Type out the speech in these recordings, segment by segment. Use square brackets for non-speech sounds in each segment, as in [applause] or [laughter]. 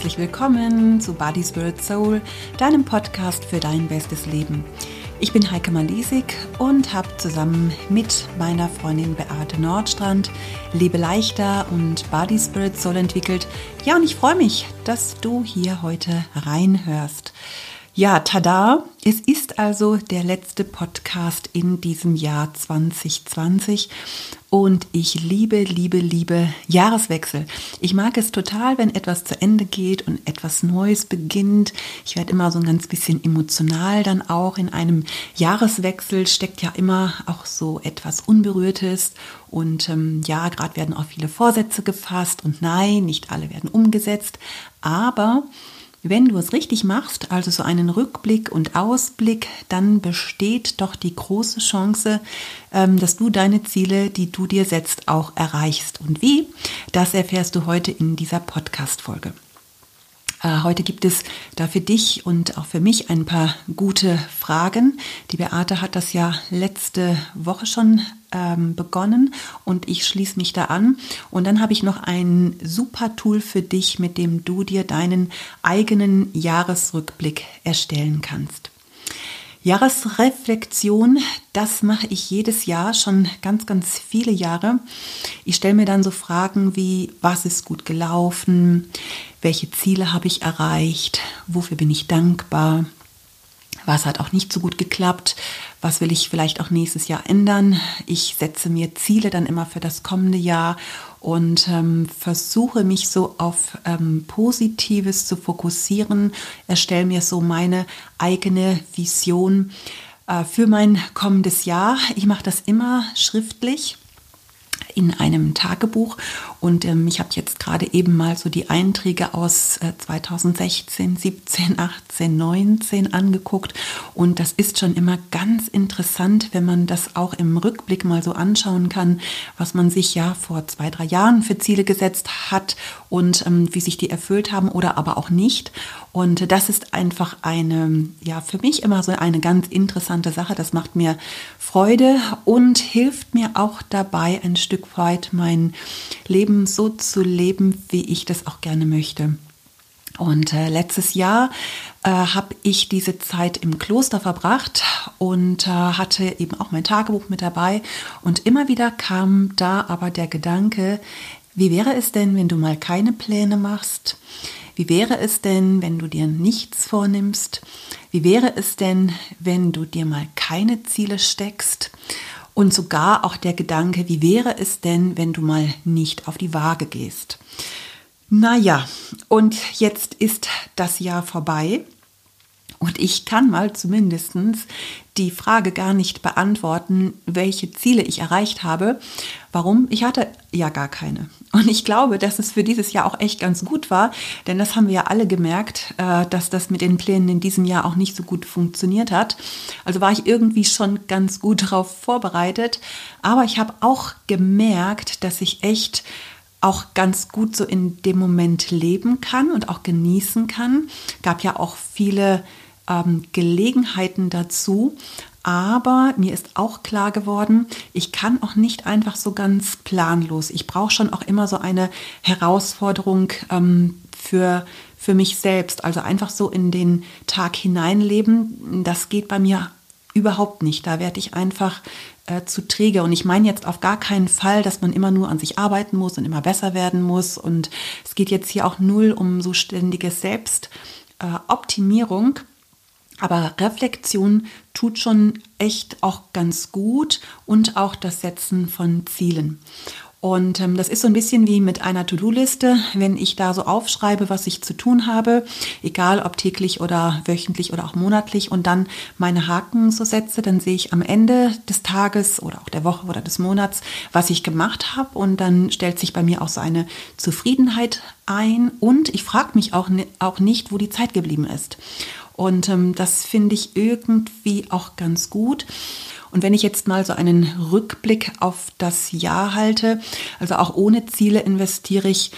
herzlich willkommen zu Body Spirit Soul, deinem Podcast für dein bestes Leben. Ich bin Heike Malisik und habe zusammen mit meiner Freundin Beate Nordstrand Lebe leichter und Body Spirit Soul entwickelt. Ja, und ich freue mich, dass du hier heute reinhörst. Ja, tada! Es ist also der letzte Podcast in diesem Jahr 2020 und ich liebe, liebe, liebe Jahreswechsel. Ich mag es total, wenn etwas zu Ende geht und etwas Neues beginnt. Ich werde immer so ein ganz bisschen emotional dann auch. In einem Jahreswechsel steckt ja immer auch so etwas Unberührtes und ähm, ja, gerade werden auch viele Vorsätze gefasst und nein, nicht alle werden umgesetzt, aber wenn du es richtig machst, also so einen Rückblick und Ausblick, dann besteht doch die große Chance, ähm, dass du deine Ziele, die du dir setzt, auch erreichst. Und wie? Das erfährst du heute in dieser Podcast-Folge. Äh, heute gibt es da für dich und auch für mich ein paar gute Fragen. Die Beate hat das ja letzte Woche schon ähm, begonnen und ich schließe mich da an. Und dann habe ich noch ein super Tool für dich, mit dem du dir deinen eigenen Jahresrückblick erstellen kannst. Jahresreflexion, das mache ich jedes Jahr schon ganz, ganz viele Jahre. Ich stelle mir dann so Fragen wie, was ist gut gelaufen? Welche Ziele habe ich erreicht? Wofür bin ich dankbar? Was hat auch nicht so gut geklappt? Was will ich vielleicht auch nächstes Jahr ändern? Ich setze mir Ziele dann immer für das kommende Jahr und ähm, versuche mich so auf ähm, Positives zu fokussieren, erstelle mir so meine eigene Vision äh, für mein kommendes Jahr. Ich mache das immer schriftlich in einem Tagebuch. Und ähm, ich habe jetzt gerade eben mal so die Einträge aus äh, 2016, 17, 18, 19 angeguckt. Und das ist schon immer ganz interessant, wenn man das auch im Rückblick mal so anschauen kann, was man sich ja vor zwei, drei Jahren für Ziele gesetzt hat und ähm, wie sich die erfüllt haben oder aber auch nicht. Und das ist einfach eine, ja, für mich immer so eine ganz interessante Sache. Das macht mir Freude und hilft mir auch dabei, ein Stück weit mein Leben so zu leben, wie ich das auch gerne möchte. Und äh, letztes Jahr äh, habe ich diese Zeit im Kloster verbracht und äh, hatte eben auch mein Tagebuch mit dabei. Und immer wieder kam da aber der Gedanke, wie wäre es denn, wenn du mal keine Pläne machst? Wie wäre es denn, wenn du dir nichts vornimmst? Wie wäre es denn, wenn du dir mal keine Ziele steckst? Und sogar auch der Gedanke, wie wäre es denn, wenn du mal nicht auf die Waage gehst? Naja, und jetzt ist das Jahr vorbei und ich kann mal zumindest die Frage gar nicht beantworten, welche Ziele ich erreicht habe. Warum? Ich hatte ja gar keine. Und ich glaube, dass es für dieses Jahr auch echt ganz gut war, denn das haben wir ja alle gemerkt, äh, dass das mit den Plänen in diesem Jahr auch nicht so gut funktioniert hat. Also war ich irgendwie schon ganz gut [laughs] darauf vorbereitet. Aber ich habe auch gemerkt, dass ich echt auch ganz gut so in dem Moment leben kann und auch genießen kann. Gab ja auch viele ähm, Gelegenheiten dazu. Aber mir ist auch klar geworden, ich kann auch nicht einfach so ganz planlos. Ich brauche schon auch immer so eine Herausforderung ähm, für, für mich selbst. Also einfach so in den Tag hineinleben, das geht bei mir überhaupt nicht. Da werde ich einfach äh, zu träge. Und ich meine jetzt auf gar keinen Fall, dass man immer nur an sich arbeiten muss und immer besser werden muss. Und es geht jetzt hier auch null um so ständige Selbstoptimierung. Äh, aber Reflexion tut schon echt auch ganz gut und auch das Setzen von Zielen. Und ähm, das ist so ein bisschen wie mit einer To-Do-Liste, wenn ich da so aufschreibe, was ich zu tun habe, egal ob täglich oder wöchentlich oder auch monatlich und dann meine Haken so setze, dann sehe ich am Ende des Tages oder auch der Woche oder des Monats, was ich gemacht habe und dann stellt sich bei mir auch so eine Zufriedenheit ein und ich frage mich auch, auch nicht, wo die Zeit geblieben ist. Und ähm, das finde ich irgendwie auch ganz gut. Und wenn ich jetzt mal so einen Rückblick auf das Jahr halte, also auch ohne Ziele investiere ich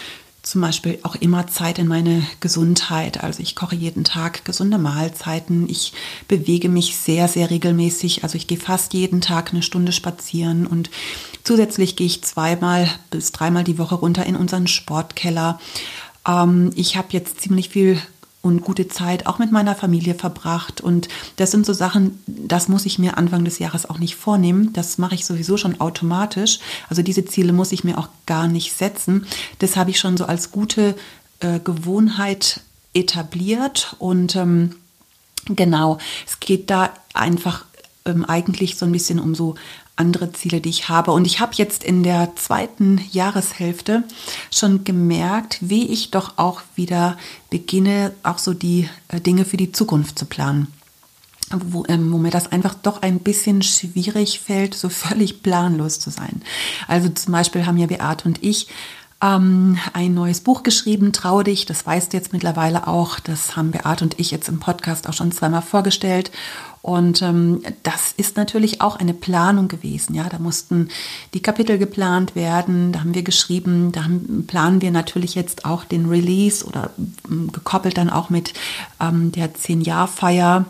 zum Beispiel auch immer Zeit in meine Gesundheit. Also ich koche jeden Tag gesunde Mahlzeiten. Ich bewege mich sehr, sehr regelmäßig. Also ich gehe fast jeden Tag eine Stunde spazieren und zusätzlich gehe ich zweimal bis dreimal die Woche runter in unseren Sportkeller Ähm, ich habe jetzt ziemlich viel und gute Zeit auch mit meiner Familie verbracht. Und das sind so Sachen, das muss ich mir Anfang des Jahres auch nicht vornehmen. Das mache ich sowieso schon automatisch. Also diese Ziele muss ich mir auch gar nicht setzen. Das habe ich schon so als gute äh, Gewohnheit etabliert. Und ähm, genau, es geht da einfach ähm, eigentlich so ein bisschen um so andere Ziele, die ich habe. Und ich habe jetzt in der zweiten Jahreshälfte schon gemerkt, wie ich doch auch wieder beginne, auch so die äh, Dinge für die Zukunft zu planen. Wo, ähm, wo, mir das einfach doch ein bisschen schwierig fällt, so [laughs] völlig planlos zu sein. Also zum Beispiel haben ja Beate und ich ähm, ein neues Buch geschrieben, Trau dich, das weißt du jetzt mittlerweile auch. Das haben Beate und ich jetzt im Podcast auch schon zweimal vorgestellt. Und ähm, das ist natürlich auch eine Planung gewesen. Ja, da mussten die Kapitel geplant werden, da haben wir geschrieben, da haben, planen wir natürlich jetzt auch den Release oder ähm, gekoppelt dann auch mit ähm, der 10-Jahr-Feier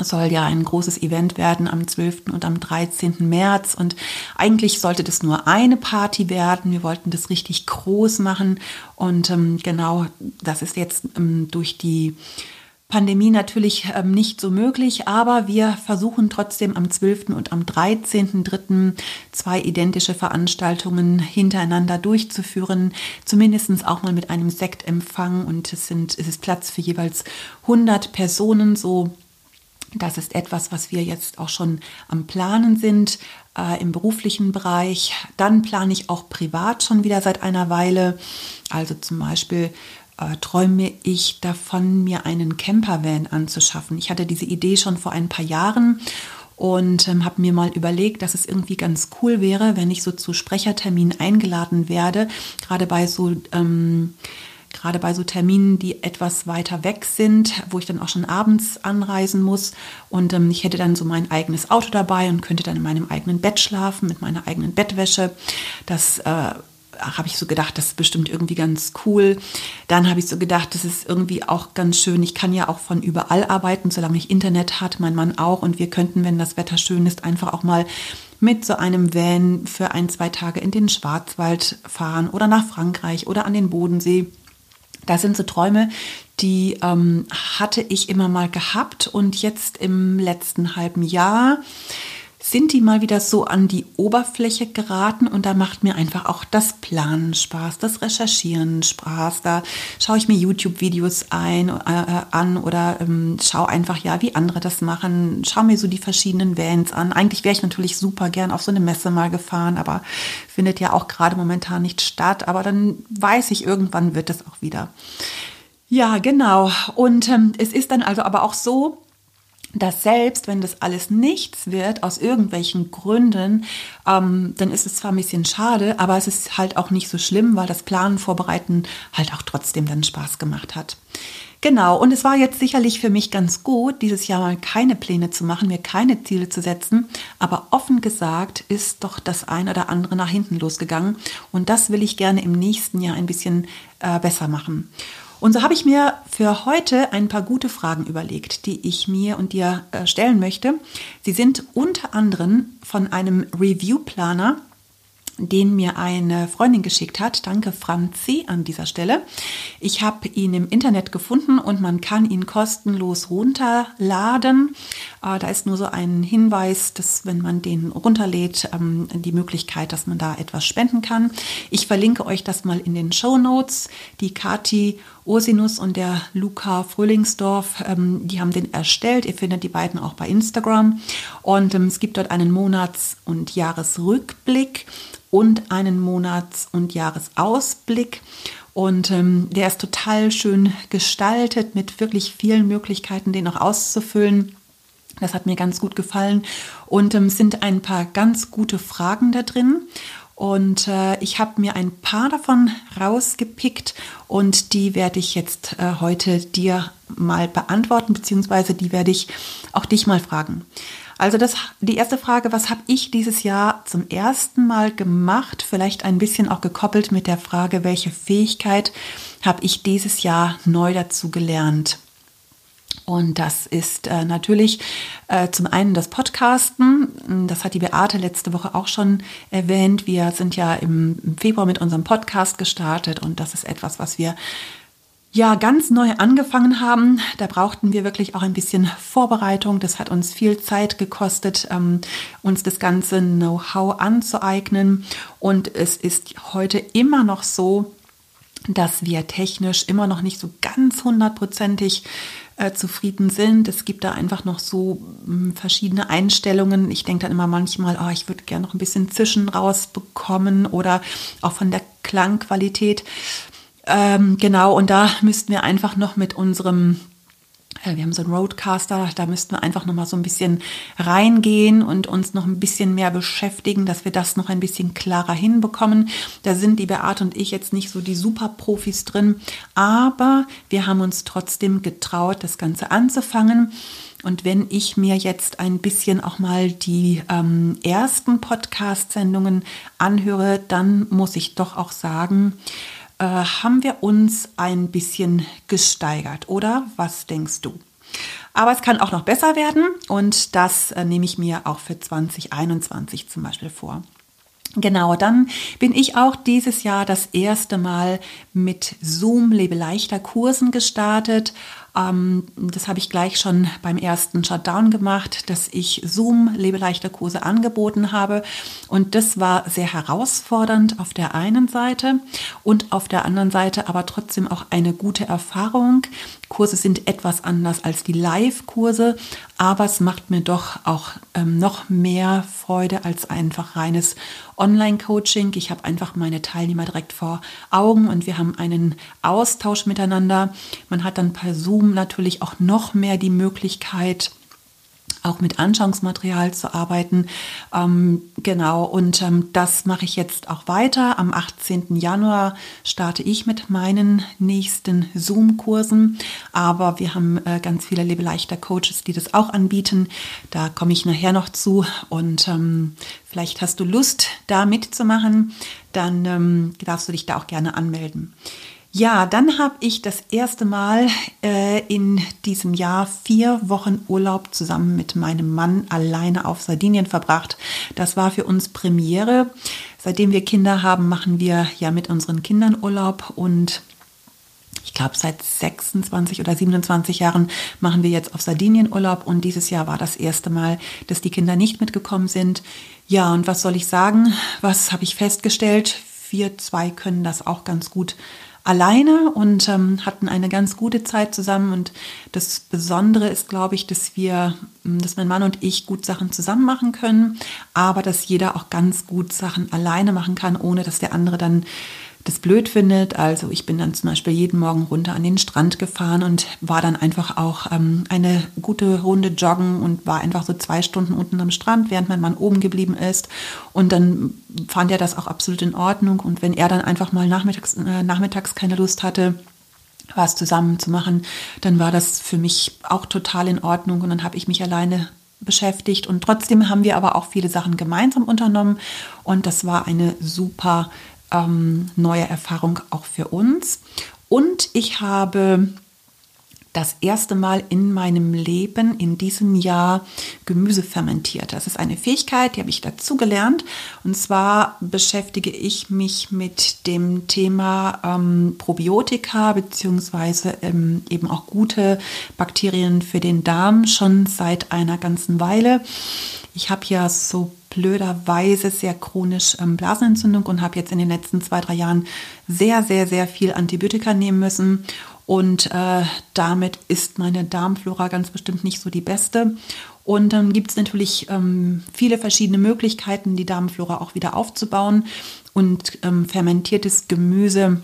soll ja ein großes Event werden am 12. und am 13. März. Und eigentlich sollte das nur eine Party werden. Wir wollten das richtig groß machen. Und ähm, genau, das ist jetzt ähm, durch die Pandemie natürlich ähm, nicht so möglich, aber wir versuchen trotzdem am 12. und am 13.3. zwei identische Veranstaltungen hintereinander durchzuführen, zumindest auch mal mit einem Sektempfang und es, sind, es ist Platz für jeweils 100 Personen, so das ist etwas, was wir jetzt auch schon am Planen sind äh, im beruflichen Bereich. Dann plane ich auch privat schon wieder seit einer Weile. Also zum Beispiel äh, träume ich davon, mir einen Campervan anzuschaffen. Ich hatte diese Idee schon vor ein paar Jahren und ähm, habe mir mal überlegt, dass es irgendwie ganz cool wäre, wenn ich so zu Sprecherterminen eingeladen werde, gerade bei so ähm, gerade bei so Terminen, die etwas weiter weg sind, wo ich dann auch schon abends anreisen muss. Und ähm, ich hätte dann so mein eigenes Auto dabei und könnte dann in meinem eigenen Bett schlafen mit meiner eigenen Bettwäsche. Das äh, habe ich so gedacht, das ist bestimmt irgendwie ganz cool. Dann habe ich so gedacht, das ist irgendwie auch ganz schön. Ich kann ja auch von überall arbeiten, solange ich Internet hat, mein Mann auch. Und wir könnten, wenn das Wetter schön ist, einfach auch mal mit so einem Van für ein, zwei Tage in den Schwarzwald fahren oder nach Frankreich oder an den Bodensee. Das sind so Träume, die ähm, hatte ich immer mal gehabt. Und jetzt im letzten halben Jahr sind die mal wieder so an die Oberfläche geraten und da macht mir einfach auch das Planen Spaß, das Recherchieren Spaß. Da schaue ich mir YouTube-Videos ein, äh, an oder ähm, schaue einfach, ja, wie andere das machen, schaue mir so die verschiedenen Vans an. Eigentlich wäre ich natürlich super gern auf so eine Messe mal gefahren, aber findet ja auch gerade momentan nicht statt. Aber dann weiß ich, irgendwann wird das auch wieder. Ja, genau. Und ähm, es ist dann also aber auch so, dass selbst wenn das alles nichts wird, aus irgendwelchen Gründen, ähm, dann ist es zwar ein bisschen schade, aber es ist halt auch nicht so schlimm, weil das Planen, Vorbereiten halt auch trotzdem dann Spaß gemacht hat. Genau, und es war jetzt sicherlich für mich ganz gut, dieses Jahr mal keine Pläne zu machen, mir keine Ziele zu setzen, aber offen gesagt ist doch das eine oder andere nach hinten losgegangen und das will ich gerne im nächsten Jahr ein bisschen äh, besser machen. Und so habe ich mir für heute ein paar gute Fragen überlegt, die ich mir und dir äh, stellen möchte. Sie sind unter anderem von einem Review-Planer den mir eine Freundin geschickt hat. Danke Franzi an dieser Stelle. Ich habe ihn im Internet gefunden und man kann ihn kostenlos runterladen. Äh, da ist nur so ein Hinweis, dass wenn man den runterlädt, ähm, die Möglichkeit, dass man da etwas spenden kann. Ich verlinke euch das mal in den Show Notes. Die Kati Ursinus und der Luca Fröhlingsdorf, ähm, die haben den erstellt. Ihr findet die beiden auch bei Instagram. Und ähm, es gibt dort einen Monats- und Jahresrückblick und einen Monats- und Jahresausblick. Und ähm, der ist total schön gestaltet mit wirklich vielen Möglichkeiten, den auch auszufüllen. Das hat mir ganz gut gefallen. Und es ähm, sind ein paar ganz gute Fragen da drin. Und äh, ich habe mir ein paar davon rausgepickt und die werde ich jetzt äh, heute dir mal beantworten, beziehungsweise die werde ich auch dich mal fragen. Also das, die erste Frage, was habe ich dieses Jahr zum ersten Mal gemacht? Vielleicht ein bisschen auch gekoppelt mit der Frage, welche Fähigkeit habe ich dieses Jahr neu dazu gelernt? Und das ist äh, natürlich äh, zum einen das Podcasten. Das hat die Beate letzte Woche auch schon erwähnt. Wir sind ja im, Februar mit unserem Podcast gestartet und das ist etwas, was wir ja ganz neu angefangen haben. Da brauchten wir wirklich auch ein bisschen Vorbereitung. Das hat uns viel Zeit gekostet, ähm, uns das ganze Know-how anzueignen. Und es ist heute immer noch so, dass wir technisch immer noch nicht so ganz hundertprozentig äh, zufrieden sind. Es gibt da einfach noch so hm, verschiedene Einstellungen. Ich denke dann immer manchmal, oh, ich würde gerne noch ein bisschen Zischen rausbekommen oder auch von der Klangqualität. Ähm, genau, und da müssten wir einfach noch mit unserem wir haben so einen Roadcaster, da müssten wir einfach noch mal so ein bisschen reingehen und uns noch ein bisschen mehr beschäftigen, dass wir das noch ein bisschen klarer hinbekommen. Da sind die Beate und ich jetzt nicht so die Super-Profis drin, aber wir haben uns trotzdem getraut, das Ganze anzufangen. Und wenn ich mir jetzt ein bisschen auch mal die ähm, ersten Podcast-Sendungen anhöre, dann muss ich doch auch sagen, äh, haben wir uns ein bisschen gesteigert, oder? Was denkst du? Aber es kann auch noch besser werden und das äh, nehme ich mir auch für 2021 zum Beispiel vor. Genau, dann bin ich auch dieses Jahr das erste Mal mit Zoom Lebe leichter Kursen gestartet ähm, das habe ich gleich schon beim ersten Shutdown gemacht, dass ich Zoom Lebeleichter Kurse angeboten habe. Und das war sehr herausfordernd auf der einen Seite und auf der anderen Seite aber trotzdem auch eine gute Erfahrung. Kurse sind etwas anders als die Live-Kurse, aber es macht mir doch auch ähm, noch mehr Freude als einfach reines Online-Coaching. Ich habe einfach meine Teilnehmer direkt vor Augen und wir haben einen Austausch miteinander. Man hat dann per Zoom natürlich auch noch mehr die Möglichkeit, auch mit Anschauungsmaterial zu arbeiten. Ähm, genau, und ähm, das mache ich jetzt auch weiter. Am 18. Januar starte ich mit meinen nächsten Zoom-Kursen. Aber wir haben äh, ganz viele Lebeleichter Coaches, die das auch anbieten. Da komme ich nachher noch zu. Und ähm, vielleicht hast du Lust, da mitzumachen. Dann ähm, darfst du dich da auch gerne anmelden. Ja, dann habe ich das erste Mal äh, in diesem Jahr vier Wochen Urlaub zusammen mit meinem Mann alleine auf Sardinien verbracht. Das war für uns Premiere. Seitdem wir Kinder haben, machen wir ja mit unseren Kindern Urlaub und ich glaube, seit 26 oder 27 Jahren machen wir jetzt auf Sardinien Urlaub und dieses Jahr war das erste Mal, dass die Kinder nicht mitgekommen sind. Ja, und was soll ich sagen? Was habe ich festgestellt? Wir zwei können das auch ganz gut alleine und ähm, hatten eine ganz gute Zeit zusammen. Und das Besondere ist, glaube ich, dass wir, ähm, dass mein Mann und ich gut Sachen zusammen machen können, aber dass jeder auch ganz gut Sachen alleine machen kann, ohne dass der andere dann das blöd findet. Also ich bin dann zum Beispiel jeden Morgen runter an den Strand gefahren und war dann einfach auch ähm, eine gute Runde joggen und war einfach so zwei Stunden unten am Strand, während mein Mann oben geblieben ist. Und dann fand er das auch absolut in Ordnung. Und wenn er dann einfach mal nachmittags, äh, nachmittags keine Lust hatte, was zusammen zu machen, dann war das für mich auch total in Ordnung. Und dann habe ich mich alleine beschäftigt und trotzdem haben wir aber auch viele Sachen gemeinsam unternommen und das war eine super ähm, neue Erfahrung auch für uns. Und ich habe das erste Mal in meinem Leben in diesem Jahr Gemüse fermentiert. Das ist eine Fähigkeit, die habe ich dazu gelernt. Und zwar beschäftige ich mich mit dem Thema ähm, Probiotika beziehungsweise ähm, eben auch gute Bakterien für den Darm schon seit einer ganzen Weile. Ich habe ja so blöderweise sehr chronisch ähm, Blasenentzündung und habe jetzt in den letzten zwei, drei Jahren sehr, sehr, sehr viel Antibiotika nehmen müssen. Und äh, damit ist meine Darmflora ganz bestimmt nicht so die beste. Und dann gibt es natürlich ähm, viele verschiedene Möglichkeiten, die Darmflora auch wieder aufzubauen. Und ähm, fermentiertes Gemüse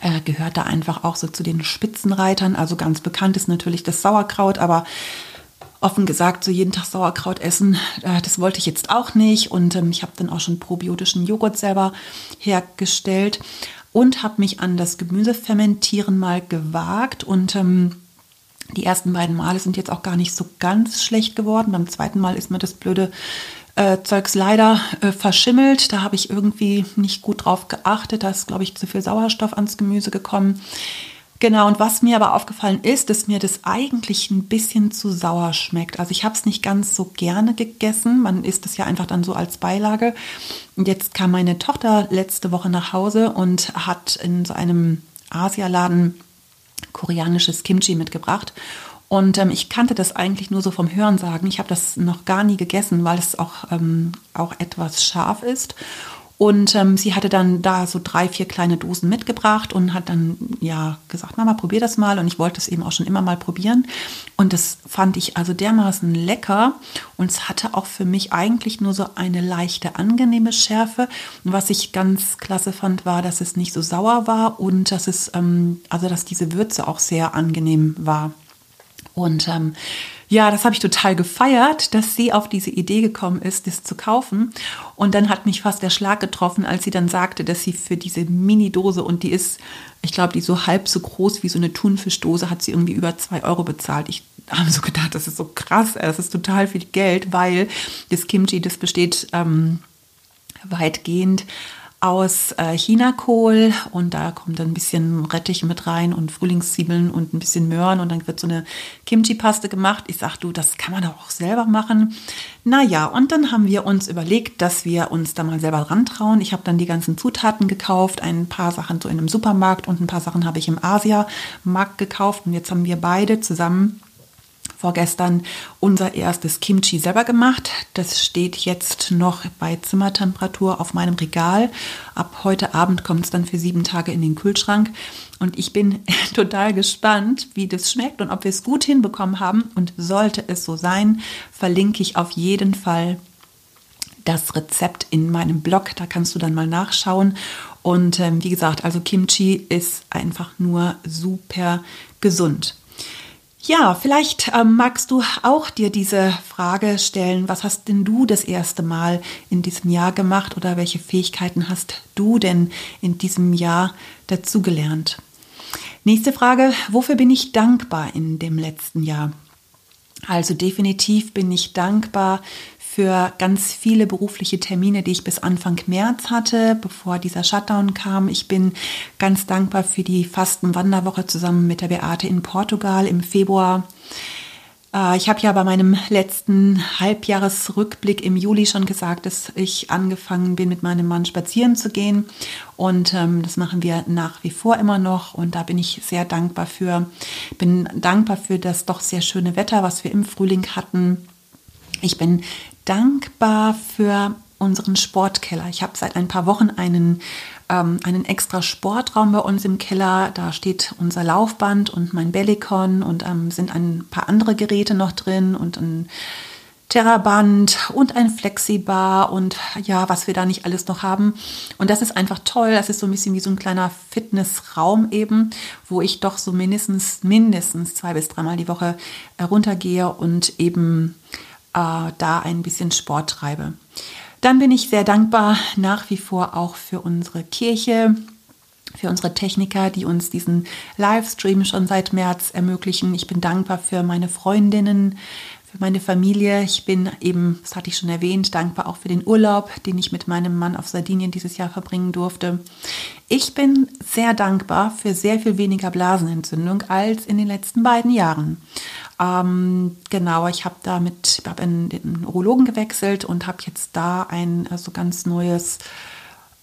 äh, gehört da einfach auch so zu den Spitzenreitern. Also ganz bekannt ist natürlich das Sauerkraut, aber offen gesagt, so jeden Tag Sauerkraut essen, äh, das wollte ich jetzt auch nicht. Und ähm, ich habe dann auch schon probiotischen Joghurt selber hergestellt und habe mich an das Gemüsefermentieren mal gewagt. Und ähm, die ersten beiden Male sind jetzt auch gar nicht so ganz schlecht geworden. Beim zweiten Mal ist mir das blöde äh, Zeugs leider äh, verschimmelt. Da habe ich irgendwie nicht gut drauf geachtet. Da ist, glaube ich, zu viel Sauerstoff ans Gemüse gekommen. Genau, und was mir aber aufgefallen ist, dass mir das eigentlich ein bisschen zu sauer schmeckt. Also ich habe es nicht ganz so gerne gegessen. Man isst es ja einfach dann so als Beilage. Und jetzt kam meine Tochter letzte Woche nach Hause und hat in so einem Asialaden koreanisches Kimchi mitgebracht. Und ähm, ich kannte das eigentlich nur so vom Hörensagen. Ich habe das noch gar nie gegessen, weil es auch, ähm, auch etwas scharf ist. Und ähm, sie hatte dann da so drei, vier kleine Dosen mitgebracht und hat dann ja gesagt, Mama, probier das mal. Und ich wollte es eben auch schon immer mal probieren. Und das fand ich also dermaßen lecker. Und es hatte auch für mich eigentlich nur so eine leichte, angenehme Schärfe. Und was ich ganz klasse fand, war, dass es nicht so sauer war und dass es, ähm, also dass diese Würze auch sehr angenehm war. Und ähm, ja, das habe ich total gefeiert, dass sie auf diese Idee gekommen ist, das zu kaufen. Und dann hat mich fast der Schlag getroffen, als sie dann sagte, dass sie für diese Mini-Dose und die ist, ich glaube, die so halb so groß wie so eine Thunfischdose, hat sie irgendwie über zwei Euro bezahlt. Ich habe so gedacht, das ist so krass, das ist total viel Geld, weil das Kimchi, das besteht ähm, weitgehend aus äh, Chinakohl und da kommt dann ein bisschen Rettich mit rein und Frühlingszwiebeln und ein bisschen Möhren und dann wird so eine Kimchi-Paste gemacht. Ich sag du, das kann man doch auch selber machen. Naja, und dann haben wir uns überlegt, dass wir uns da mal selber rantrauen. Ich habe dann die ganzen Zutaten gekauft, ein paar Sachen so in einem Supermarkt und ein paar Sachen habe ich im Asia-Markt gekauft und jetzt haben wir beide zusammen vorgestern unser erstes Kimchi selber gemacht. Das steht jetzt noch bei Zimmertemperatur auf meinem Regal. Ab heute Abend kommt es dann für sieben Tage in den Kühlschrank. Und ich bin [laughs] total gespannt, wie das schmeckt und ob wir es gut hinbekommen haben. Und sollte es so sein, verlinke ich auf jeden Fall das Rezept in meinem Blog. Da kannst du dann mal nachschauen. Und ähm, wie gesagt, also Kimchi ist einfach nur super gesund. Ja, vielleicht ähm, magst du auch dir diese Frage stellen, was hast denn du das erste Mal in diesem Jahr gemacht oder welche Fähigkeiten hast du denn in diesem Jahr dazugelernt? Nächste Frage, wofür bin ich dankbar in dem letzten Jahr? Also definitiv bin ich dankbar für ganz viele berufliche Termine, die ich bis Anfang März hatte, bevor dieser Shutdown kam. Ich bin ganz dankbar für die Fastenwanderwoche zusammen mit der Beate in Portugal im Februar. Äh, ich habe ja bei meinem letzten Halbjahresrückblick im Juli schon gesagt, dass ich angefangen bin, mit meinem Mann spazieren zu gehen. Und ähm, das machen wir nach wie vor immer noch. Und da bin ich sehr dankbar für. Bin dankbar für das doch sehr schöne Wetter, was wir im Frühling hatten. Ich bin dankbar für unseren Sportkeller. Ich habe seit ein paar Wochen einen, ähm, einen extra Sportraum bei uns im Keller. Da steht unser Laufband und mein Bellicon und ähm, sind ein paar andere Geräte noch drin und ein Terraband und ein Flexibar und ja, was wir da nicht alles noch haben. Und das ist einfach toll. Das ist so ein bisschen wie so ein kleiner Fitnessraum eben, wo ich doch so mindestens, mindestens zwei bis dreimal die Woche äh, runtergehe und eben äh, da ein bisschen Sport treibe. Dann bin ich sehr dankbar nach wie vor auch für unsere Kirche, für unsere Techniker, die uns diesen Livestream schon seit März ermöglichen. Ich bin dankbar für meine Freundinnen, für meine Familie. Ich bin eben, das hatte ich schon erwähnt, dankbar auch für den Urlaub, den ich mit meinem Mann auf Sardinien dieses Jahr verbringen durfte. Ich bin sehr dankbar für sehr viel weniger Blasenentzündung als in den letzten beiden Jahren. Ähm, genau, ich habe da mit, ich habe in den Urologen gewechselt und habe jetzt da ein also ganz neues,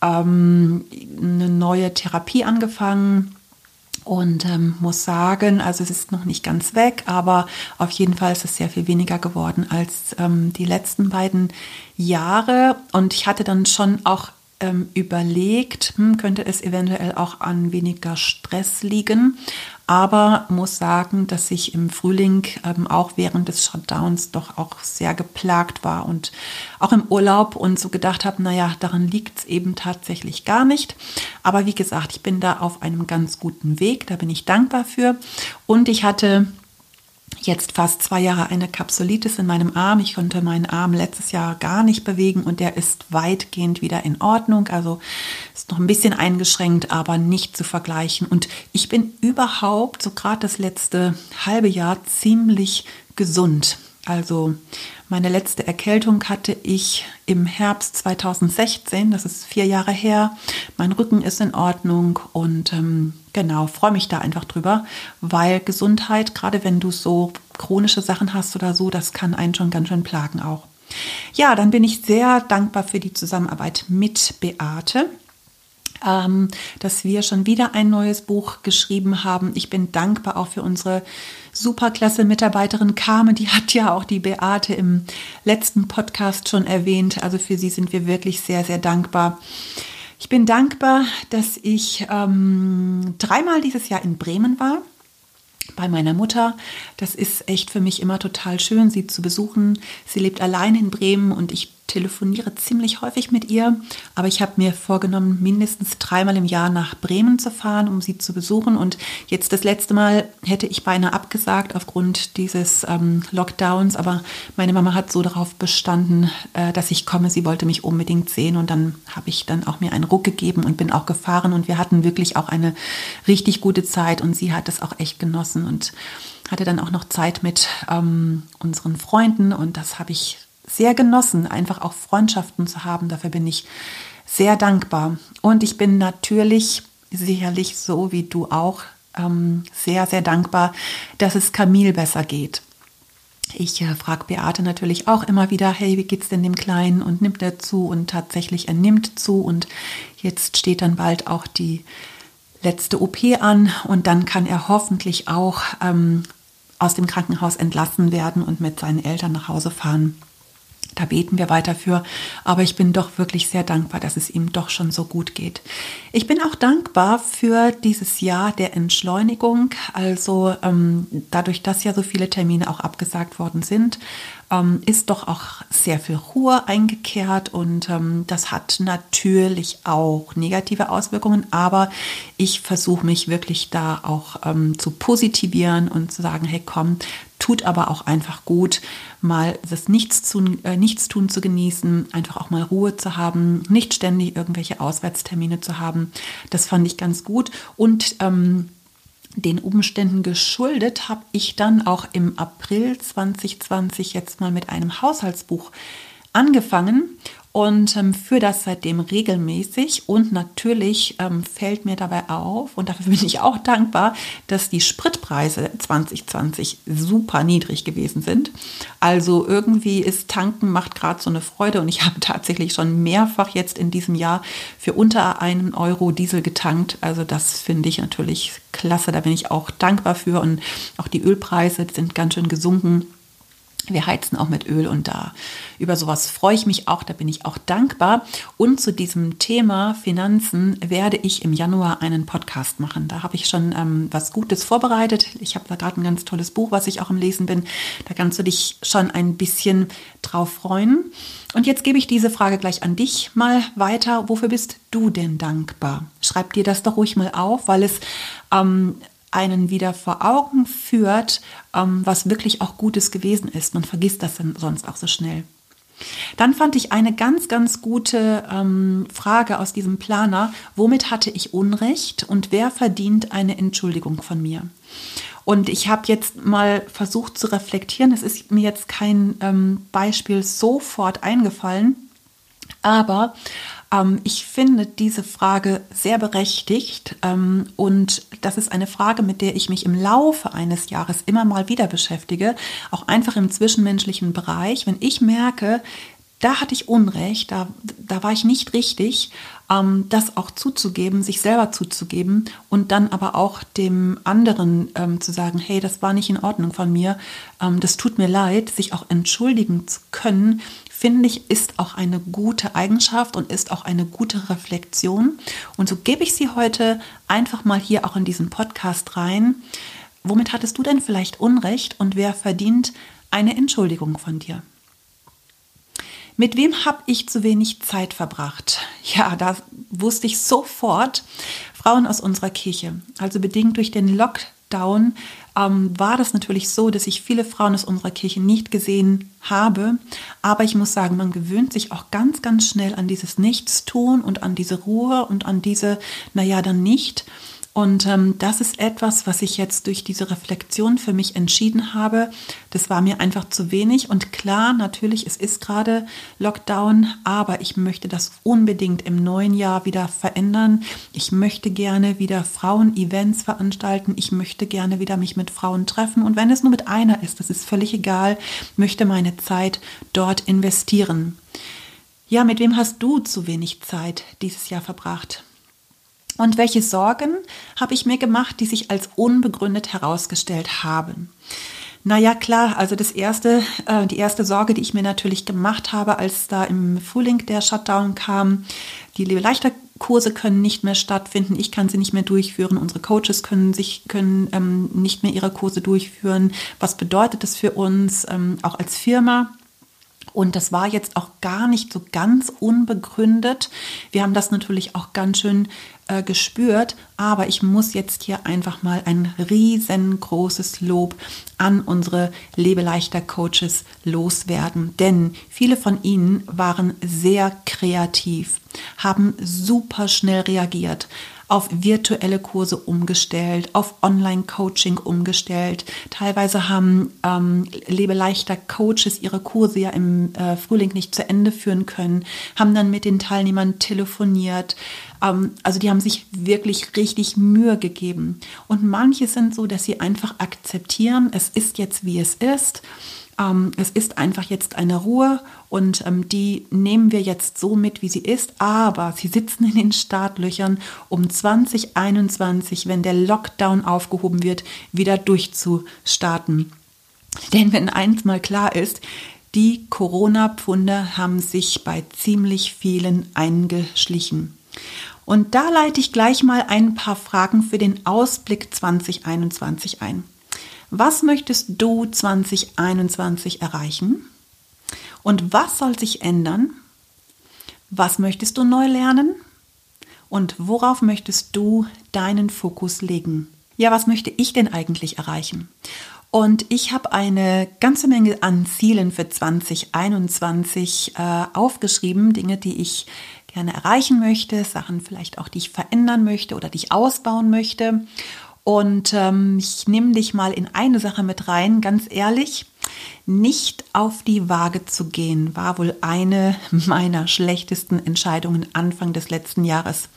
ähm, eine neue Therapie angefangen und ähm, muss sagen, also es ist noch nicht ganz weg, aber auf jeden Fall ist es sehr viel weniger geworden als ähm, die letzten beiden Jahre. Und ich hatte dann schon auch ähm, überlegt, hm, könnte es eventuell auch an weniger Stress liegen. Aber muss sagen, dass ich im Frühling ähm, auch während des Shutdowns doch auch sehr geplagt war und auch im Urlaub und so gedacht habe, naja, daran liegt es eben tatsächlich gar nicht. Aber wie gesagt, ich bin da auf einem ganz guten Weg, da bin ich dankbar für. Und ich hatte jetzt fast zwei Jahre eine Kapsulitis in meinem Arm. Ich konnte meinen Arm letztes Jahr gar nicht bewegen und der ist weitgehend wieder in Ordnung. Also ist noch ein bisschen eingeschränkt, aber nicht zu vergleichen. Und ich bin überhaupt, so gerade das letzte halbe Jahr, ziemlich gesund. Also meine letzte Erkältung hatte ich im Herbst 2016, das ist vier Jahre her. Mein Rücken ist in Ordnung und ähm, genau, freue mich da einfach drüber, weil Gesundheit, gerade wenn du so chronische Sachen hast oder so, das kann einen schon ganz schön plagen auch. Ja, dann bin ich sehr dankbar für die Zusammenarbeit mit Beate ähm, dass wir schon wieder ein neues Buch geschrieben haben. Ich bin dankbar auch für unsere superklasse Mitarbeiterin Carmen, die hat ja auch die Beate im letzten Podcast schon erwähnt. Also für sie sind wir wirklich sehr, sehr dankbar. Ich bin dankbar, dass ich ähm, dreimal dieses Jahr in Bremen war bei meiner Mutter. Das ist echt für mich immer total schön, sie zu besuchen. Sie lebt allein in Bremen und ich telefoniere ziemlich häufig mit ihr, aber ich habe mir vorgenommen, mindestens dreimal im Jahr nach Bremen zu fahren, um sie zu besuchen. Und jetzt das letzte Mal hätte ich beinahe abgesagt aufgrund dieses ähm, Lockdowns, aber meine Mama hat so darauf bestanden, äh, dass ich komme. Sie wollte mich unbedingt sehen und dann habe ich dann auch mir einen Ruck gegeben und bin auch gefahren und wir hatten wirklich auch eine richtig gute Zeit und sie hat es auch echt genossen und hatte dann auch noch Zeit mit ähm, unseren Freunden und das habe ich sehr genossen, einfach auch Freundschaften zu haben. Dafür bin ich sehr dankbar. Und ich bin natürlich sicherlich so wie du auch ähm, sehr, sehr dankbar, dass es Camille besser geht. Ich äh, frage Beate natürlich auch immer wieder, hey, wie geht's denn dem Kleinen? Und nimmt er zu? Und tatsächlich, er nimmt zu. Und jetzt steht dann bald auch die letzte OP an. Und dann kann er hoffentlich auch ähm, aus dem Krankenhaus entlassen werden und mit seinen Eltern nach Hause fahren. Da beten wir weiter für. Aber ich bin doch wirklich sehr dankbar, dass es ihm doch schon so gut geht. Ich bin auch dankbar für dieses Jahr der Entschleunigung. Also ähm, dadurch, dass ja so viele Termine auch abgesagt worden sind, ähm, ist doch auch sehr viel Ruhe eingekehrt und ähm, das hat natürlich auch negative Auswirkungen, aber ich versuche mich wirklich da auch ähm, zu positivieren und zu sagen, hey komm, tut aber auch einfach gut, mal das Nichtstun, äh, Nichtstun zu genießen, einfach auch mal Ruhe zu haben, nicht ständig irgendwelche Auswärtstermine zu haben. Das fand ich ganz gut und ähm, den Umständen geschuldet habe ich dann auch im April 2020 jetzt mal mit einem Haushaltsbuch angefangen und ähm, führe das seitdem regelmäßig. Und natürlich ähm, fällt mir dabei auf, und dafür [laughs] bin ich auch dankbar, dass die Spritpreise 2020 super niedrig gewesen sind. Also irgendwie ist Tanken macht gerade so eine Freude und ich [laughs] habe tatsächlich schon mehrfach jetzt in diesem Jahr für unter einem Euro Diesel getankt. Also das finde ich natürlich klasse, da bin ich auch dankbar für und auch die Ölpreise sind ganz schön gesunken. Wir heizen auch mit Öl und da über sowas freue ich mich auch, da bin ich auch dankbar. Und zu diesem Thema Finanzen werde ich im Januar einen Podcast machen. Da habe ich schon ähm, was Gutes vorbereitet. Ich habe da gerade ein ganz tolles Buch, was ich auch im Lesen bin. Da kannst du dich schon ein bisschen drauf freuen. Und jetzt gebe ich diese Frage gleich an dich mal weiter. Wofür bist du denn dankbar? Schreib dir das doch ruhig mal auf, weil es ähm, einen wieder vor Augen führt, ähm, was wirklich auch Gutes gewesen ist. Man vergisst das dann sonst auch so schnell. Dann fand ich eine ganz, ganz gute ähm, Frage aus diesem Planer. Womit hatte ich Unrecht und wer verdient eine Entschuldigung von mir? Und ich habe jetzt mal versucht zu reflektieren. Es ist mir jetzt kein ähm, Beispiel sofort eingefallen, aber ich finde diese Frage sehr berechtigt ähm, und das ist eine Frage, mit der ich mich im Laufe eines Jahres immer mal wieder beschäftige, auch einfach im zwischenmenschlichen Bereich. Wenn ich merke, da hatte ich Unrecht, da, da war ich nicht richtig, ähm, das auch zuzugeben, sich selber zuzugeben und dann aber auch dem anderen ähm, zu sagen, hey, das war nicht in Ordnung von mir, ähm, das tut mir leid, sich auch entschuldigen zu können, finde ich, ist auch eine gute Eigenschaft und ist auch eine gute Reflexion. Und so gebe ich sie heute einfach mal hier auch in diesen Podcast rein. Womit hattest du denn vielleicht Unrecht und wer verdient eine Entschuldigung von dir? Mit wem habe ich zu wenig Zeit verbracht? Ja, da wusste ich sofort Frauen aus unserer Kirche. Also bedingt durch den Lockdown ähm, war das natürlich so, dass ich viele Frauen aus unserer Kirche nicht gesehen habe. Aber ich muss sagen, man gewöhnt sich auch ganz, ganz schnell an dieses Nichtstun und an diese Ruhe und an diese, naja, dann nicht. Und ähm, das ist etwas, was ich jetzt durch diese Reflexion für mich entschieden habe. Das war mir einfach zu wenig. Und klar, natürlich, es ist gerade Lockdown, aber ich möchte das unbedingt im neuen Jahr wieder verändern. Ich möchte gerne wieder Frauen-Events veranstalten. Ich möchte gerne wieder mich mit Frauen treffen. Und wenn es nur mit einer ist, das ist völlig egal, möchte meine Zeit dort investieren. Ja, mit wem hast du zu wenig Zeit dieses Jahr verbracht? Und welche Sorgen habe ich mir gemacht, die sich als unbegründet herausgestellt haben? Naja, klar, also das erste, äh, die erste Sorge, die ich mir natürlich gemacht habe, als da im Frühling der Shutdown kam, die Liebe leichter Kurse können nicht mehr stattfinden, ich kann sie nicht mehr durchführen, unsere Coaches können sich können ähm, nicht mehr ihre Kurse durchführen. Was bedeutet das für uns ähm, auch als Firma? Und das war jetzt auch gar nicht so ganz unbegründet. Wir haben das natürlich auch ganz schön äh, gespürt, aber ich muss jetzt hier einfach mal ein riesengroßes Lob an unsere Lebeleichter Coaches loswerden, denn viele von ihnen waren sehr kreativ, haben super schnell reagiert, auf virtuelle Kurse umgestellt, auf Online-Coaching umgestellt. Teilweise haben ähm, Lebeleichter Coaches ihre Kurse ja im äh, Frühling nicht zu Ende führen können, haben dann mit den Teilnehmern telefoniert. Ähm, also die haben sich wirklich richtig Mühe gegeben. Und manche sind so, dass sie einfach akzeptieren, es ist jetzt wie es ist. Ähm, es ist einfach jetzt eine Ruhe und ähm, die nehmen wir jetzt so mit, wie sie ist. Aber sie sitzen in den Startlöchern, um 2021, wenn der Lockdown aufgehoben wird, wieder durchzustarten. Denn wenn eins mal klar ist, die Corona-Pfunde haben sich bei ziemlich vielen eingeschlichen. Und da leite ich gleich mal ein paar Fragen für den Ausblick 2021 ein. Was möchtest du 2021 erreichen? Und was soll sich ändern? Was möchtest du neu lernen? Und worauf möchtest du deinen Fokus legen? Ja, was möchte ich denn eigentlich erreichen? Und ich habe eine ganze Menge an Zielen für 2021 äh, aufgeschrieben, Dinge, die ich gerne erreichen möchte, Sachen vielleicht auch, die ich verändern möchte oder die ich ausbauen möchte. Und ähm, ich nehme dich mal in eine Sache mit rein, ganz ehrlich. Nicht auf die Waage zu gehen, war wohl eine [laughs] meiner schlechtesten Entscheidungen Anfang des letzten Jahres.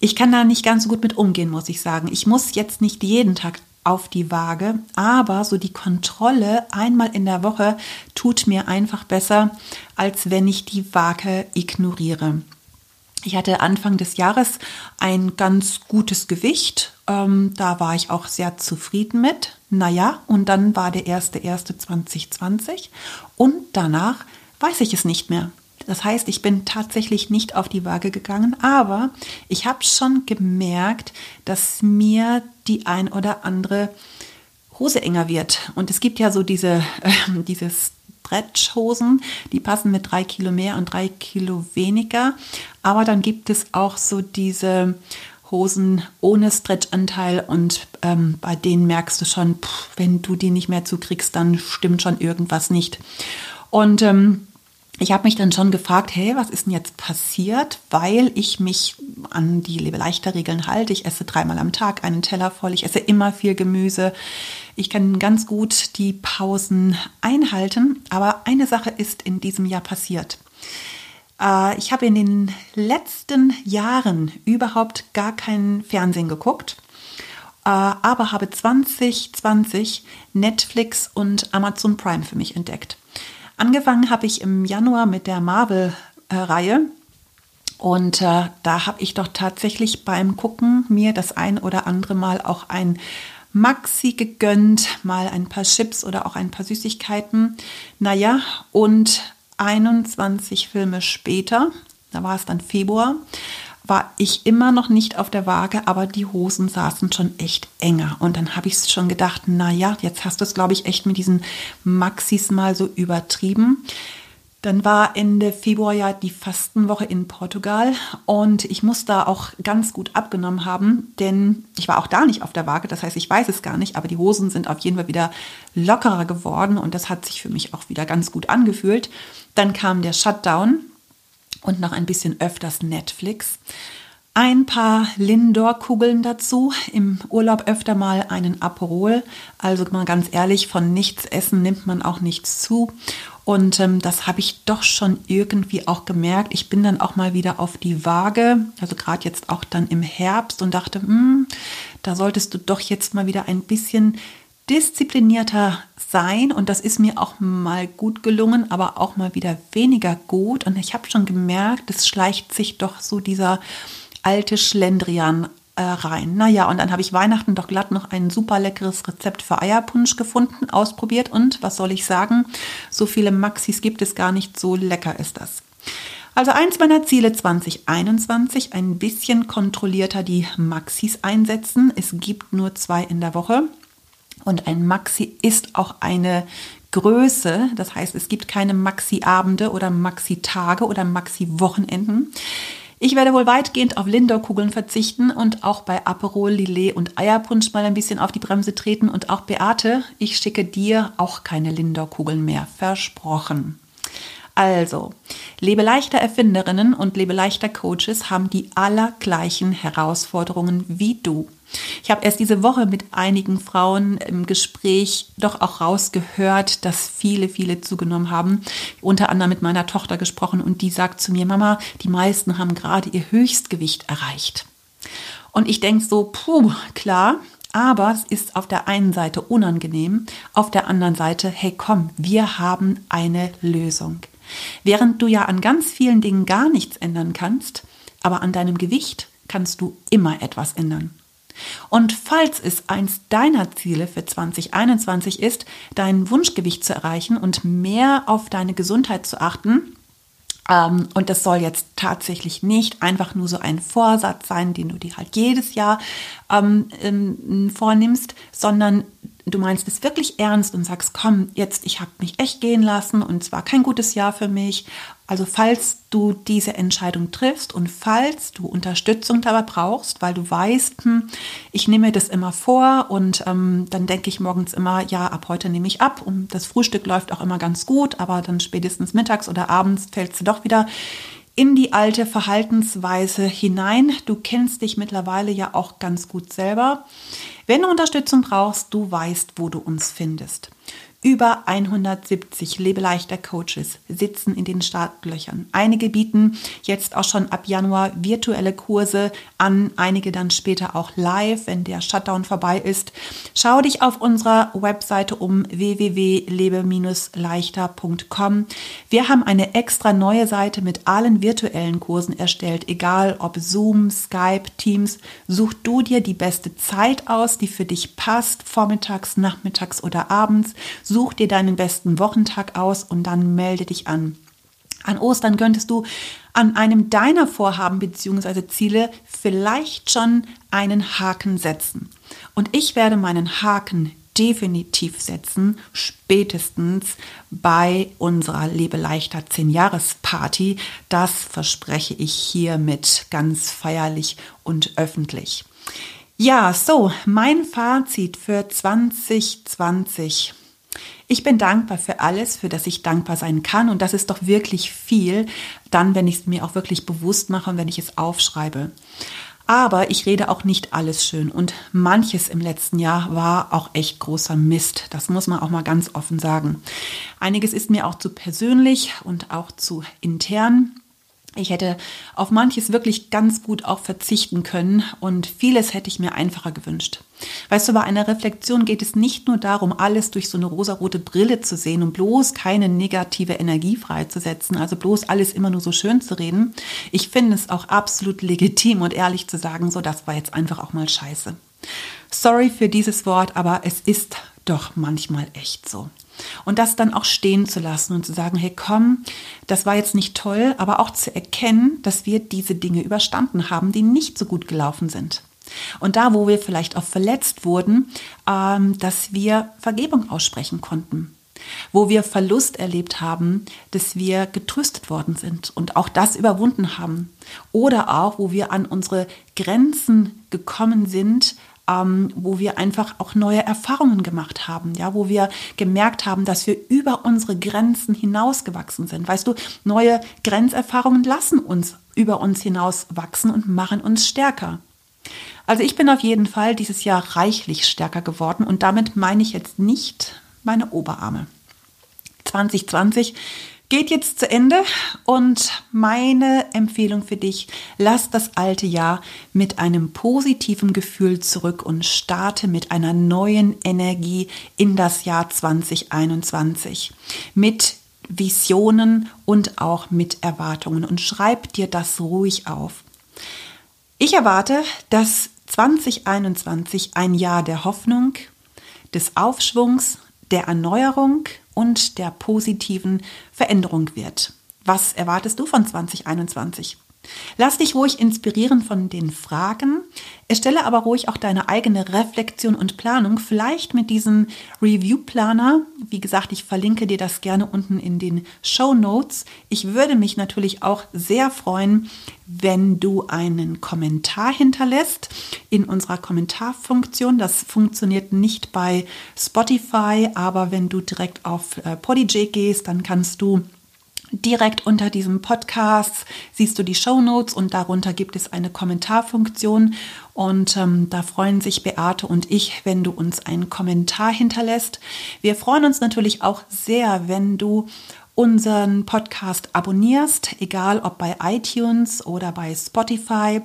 Ich kann da nicht ganz so gut mit umgehen, muss ich sagen. Ich muss jetzt nicht jeden Tag auf die Waage, aber so die Kontrolle einmal in der Woche tut mir einfach besser, als wenn ich die Waage ignoriere. Ich hatte Anfang des Jahres ein ganz gutes Gewicht. Ähm, da war ich auch sehr zufrieden mit. Naja, und dann war der 1.1.2020 und danach weiß ich es nicht mehr. Das heißt, ich bin tatsächlich nicht auf die Waage gegangen, aber ich habe schon gemerkt, dass mir die ein oder andere Hose enger wird. Und es gibt ja so diese, [laughs] äh, dieses Stretchhosen, die passen mit drei Kilo mehr und drei Kilo weniger. Aber dann gibt es auch so diese Hosen ohne Stretchanteil und ähm, bei denen merkst du schon, pff, wenn du die nicht mehr zukriegst, dann stimmt schon irgendwas nicht. Und ähm, ich habe mich dann schon gefragt, hey, was ist denn jetzt passiert, weil ich mich an die Lebeleichter-Regeln halte. Ich esse dreimal am Tag einen Teller voll, ich esse immer viel Gemüse. Ich kann ganz gut die Pausen einhalten, aber eine Sache ist in diesem Jahr passiert. Äh, ich habe in den letzten Jahren überhaupt gar kein Fernsehen geguckt, äh, aber habe 2020 Netflix und Amazon Prime für mich entdeckt. Angefangen habe ich im Januar mit der Marvel-Reihe. Und äh, da habe ich doch tatsächlich beim Gucken mir das ein oder andere Mal auch ein Maxi gegönnt, mal ein paar Chips oder auch ein paar Süßigkeiten. Naja, und 21 Filme später, da war es dann Februar, war ich immer noch nicht auf der Waage, aber die Hosen saßen schon echt enger. Und dann habe ich schon gedacht, na ja, jetzt hast du es, glaube ich, echt mit diesen Maxis mal so übertrieben. Dann war Ende Februar ja die Fastenwoche in Portugal und ich muss da auch ganz gut abgenommen haben, denn ich war auch da nicht auf der Waage, das heißt, ich weiß es gar nicht, aber die Hosen sind auf jeden Fall wieder lockerer geworden und das hat sich für mich auch wieder ganz gut angefühlt. Dann kam der Shutdown und noch ein bisschen öfters Netflix. Ein paar Lindor-Kugeln dazu. Im Urlaub öfter mal einen Aperol. Also mal ganz ehrlich, von nichts essen nimmt man auch nichts zu. Und ähm, das habe ich doch schon irgendwie auch gemerkt. Ich bin dann auch mal wieder auf die Waage, also gerade jetzt auch dann im Herbst und dachte, hm, da solltest du doch jetzt mal wieder ein bisschen disziplinierter sein und das ist mir auch mal gut gelungen, aber auch mal wieder weniger gut und ich habe schon gemerkt, es schleicht sich doch so dieser alte Schlendrian äh, rein. Naja, und dann habe ich Weihnachten doch glatt noch ein super leckeres Rezept für Eierpunsch gefunden, ausprobiert und was soll ich sagen, so viele Maxis gibt es gar nicht, so lecker ist das. Also eins meiner Ziele 2021, ein bisschen kontrollierter die Maxis einsetzen. Es gibt nur zwei in der Woche und ein Maxi ist auch eine Größe. Das heißt, es gibt keine Maxi-Abende oder Maxi-Tage oder Maxi-Wochenenden. Ich werde wohl weitgehend auf Lindor-Kugeln verzichten und auch bei Aperol, Lillet und Eierpunsch mal ein bisschen auf die Bremse treten. Und auch Beate, ich schicke dir auch keine Lindor-Kugeln mehr. Versprochen. Also, Lebeleichter Erfinderinnen und Lebeleichter Coaches haben die allergleichen Herausforderungen wie du. Ich habe erst diese Woche mit einigen Frauen im Gespräch doch auch rausgehört, dass viele, viele zugenommen haben. Unter anderem mit meiner Tochter gesprochen und die sagt zu mir, Mama, die meisten haben gerade ihr Höchstgewicht erreicht. Und ich denke so, puh, klar, aber es ist auf der einen Seite unangenehm, auf der anderen Seite, hey komm, wir haben eine Lösung. Während du ja an ganz vielen Dingen gar nichts ändern kannst, aber an deinem Gewicht kannst du immer etwas ändern. Und falls es eins deiner Ziele für 2021 ist, dein Wunschgewicht zu erreichen und mehr auf deine Gesundheit zu achten, ähm, und das soll jetzt tatsächlich nicht einfach nur so ein Vorsatz sein, den du dir halt jedes Jahr ähm, ähm, vornimmst, sondern du meinst es wirklich ernst und sagst, komm, jetzt, ich habe mich echt gehen lassen und es war kein gutes Jahr für mich. Also falls du diese Entscheidung triffst und falls du Unterstützung dabei brauchst, weil du weißt, hm, ich nehme das immer vor und ähm, dann denke ich morgens immer, ja, ab heute nehme ich ab und das Frühstück läuft auch immer ganz gut, aber dann spätestens mittags oder abends fällst du doch wieder in die alte Verhaltensweise hinein. Du kennst dich mittlerweile ja auch ganz gut selber. Wenn du Unterstützung brauchst, du weißt, wo du uns findest. Über 170 Lebeleichter Coaches sitzen in den Startlöchern. Einige bieten jetzt auch schon ab Januar virtuelle Kurse an, einige dann später auch live, wenn der Shutdown vorbei ist. Schau dich auf unserer Webseite um www.lebe-leichter.com. Wir haben eine extra neue Seite mit allen virtuellen Kursen erstellt, egal ob Zoom, Skype, Teams. Such du dir die beste Zeit aus, die für dich passt, vormittags, nachmittags oder abends Such dir deinen besten Wochentag aus und dann melde dich an. An Ostern könntest du an einem deiner Vorhaben bzw. Ziele vielleicht schon einen Haken setzen. Und ich werde meinen Haken definitiv setzen, spätestens bei unserer Lebeleichter 10-Jahres-Party. Das verspreche ich hiermit ganz feierlich und öffentlich. Ja, so, mein Fazit für 2020. Ich bin dankbar für alles, für das ich dankbar sein kann. Und das ist doch wirklich viel, dann, wenn ich es mir auch wirklich bewusst mache und wenn ich es aufschreibe. Aber ich rede auch nicht alles schön. Und manches im letzten Jahr war auch echt großer Mist. Das muss man auch mal ganz offen sagen. Einiges ist mir auch zu persönlich und auch zu intern. Ich hätte auf manches wirklich ganz gut auch verzichten können und vieles hätte ich mir einfacher gewünscht. Weißt du, bei einer Reflexion geht es nicht nur darum, alles durch so eine rosarote Brille zu sehen und bloß keine negative Energie freizusetzen, also bloß alles immer nur so schön zu reden. Ich finde es auch absolut legitim und ehrlich zu sagen, so das war jetzt einfach auch mal scheiße. Sorry für dieses Wort, aber es ist doch manchmal echt so. Und das dann auch stehen zu lassen und zu sagen, hey komm, das war jetzt nicht toll, aber auch zu erkennen, dass wir diese Dinge überstanden haben, die nicht so gut gelaufen sind. Und da, wo wir vielleicht auch verletzt wurden, ähm, dass wir Vergebung aussprechen konnten. Wo wir Verlust erlebt haben, dass wir getröstet worden sind und auch das überwunden haben. Oder auch, wo wir an unsere Grenzen gekommen sind, ähm, wo wir einfach auch neue Erfahrungen gemacht haben, ja, wo wir gemerkt haben, dass wir über unsere Grenzen hinausgewachsen sind. Weißt du, neue Grenzerfahrungen lassen uns über uns hinaus wachsen und machen uns stärker. Also ich bin auf jeden Fall dieses Jahr reichlich stärker geworden und damit meine ich jetzt nicht meine Oberarme. 2020 geht jetzt zu Ende und meine Empfehlung für dich, lass das alte Jahr mit einem positiven Gefühl zurück und starte mit einer neuen Energie in das Jahr 2021. Mit Visionen und auch mit Erwartungen und schreib dir das ruhig auf. Ich erwarte, dass 2021 ein Jahr der Hoffnung, des Aufschwungs, der Erneuerung und der positiven Veränderung wird. Was erwartest du von 2021? Lass dich ruhig inspirieren von den Fragen. Erstelle aber ruhig auch deine eigene Reflexion und Planung, vielleicht mit diesem Review-Planer. Wie gesagt, ich verlinke dir das gerne unten in den Show Notes. Ich würde mich natürlich auch sehr freuen, wenn du einen Kommentar hinterlässt in unserer Kommentarfunktion. Das funktioniert nicht bei Spotify, aber wenn du direkt auf äh, Podijay gehst, dann kannst du Direkt unter diesem Podcast siehst du die Show Notes und darunter gibt es eine Kommentarfunktion. Und ähm, da freuen sich Beate und ich, wenn du uns einen Kommentar hinterlässt. Wir freuen uns natürlich auch sehr, wenn du unseren Podcast abonnierst, egal ob bei iTunes oder bei Spotify.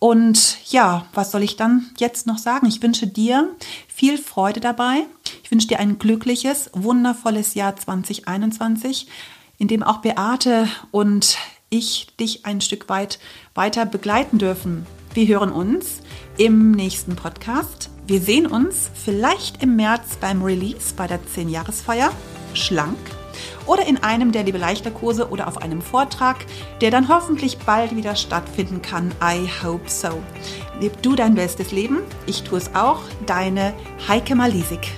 Und ja, was soll ich dann jetzt noch sagen? Ich wünsche dir viel Freude dabei. Ich wünsche dir ein glückliches, wundervolles Jahr 2021 in dem auch Beate und ich dich ein Stück weit weiter begleiten dürfen. Wir hören uns im nächsten Podcast. Wir sehen uns vielleicht im März beim Release bei der 10-Jahresfeier. Schlank oder in einem der Liebe leichter Kurse oder auf einem Vortrag, der dann hoffentlich bald wieder stattfinden kann. I hope so. Leb du dein bestes Leben. Ich tue es auch. Deine Heike Malisik.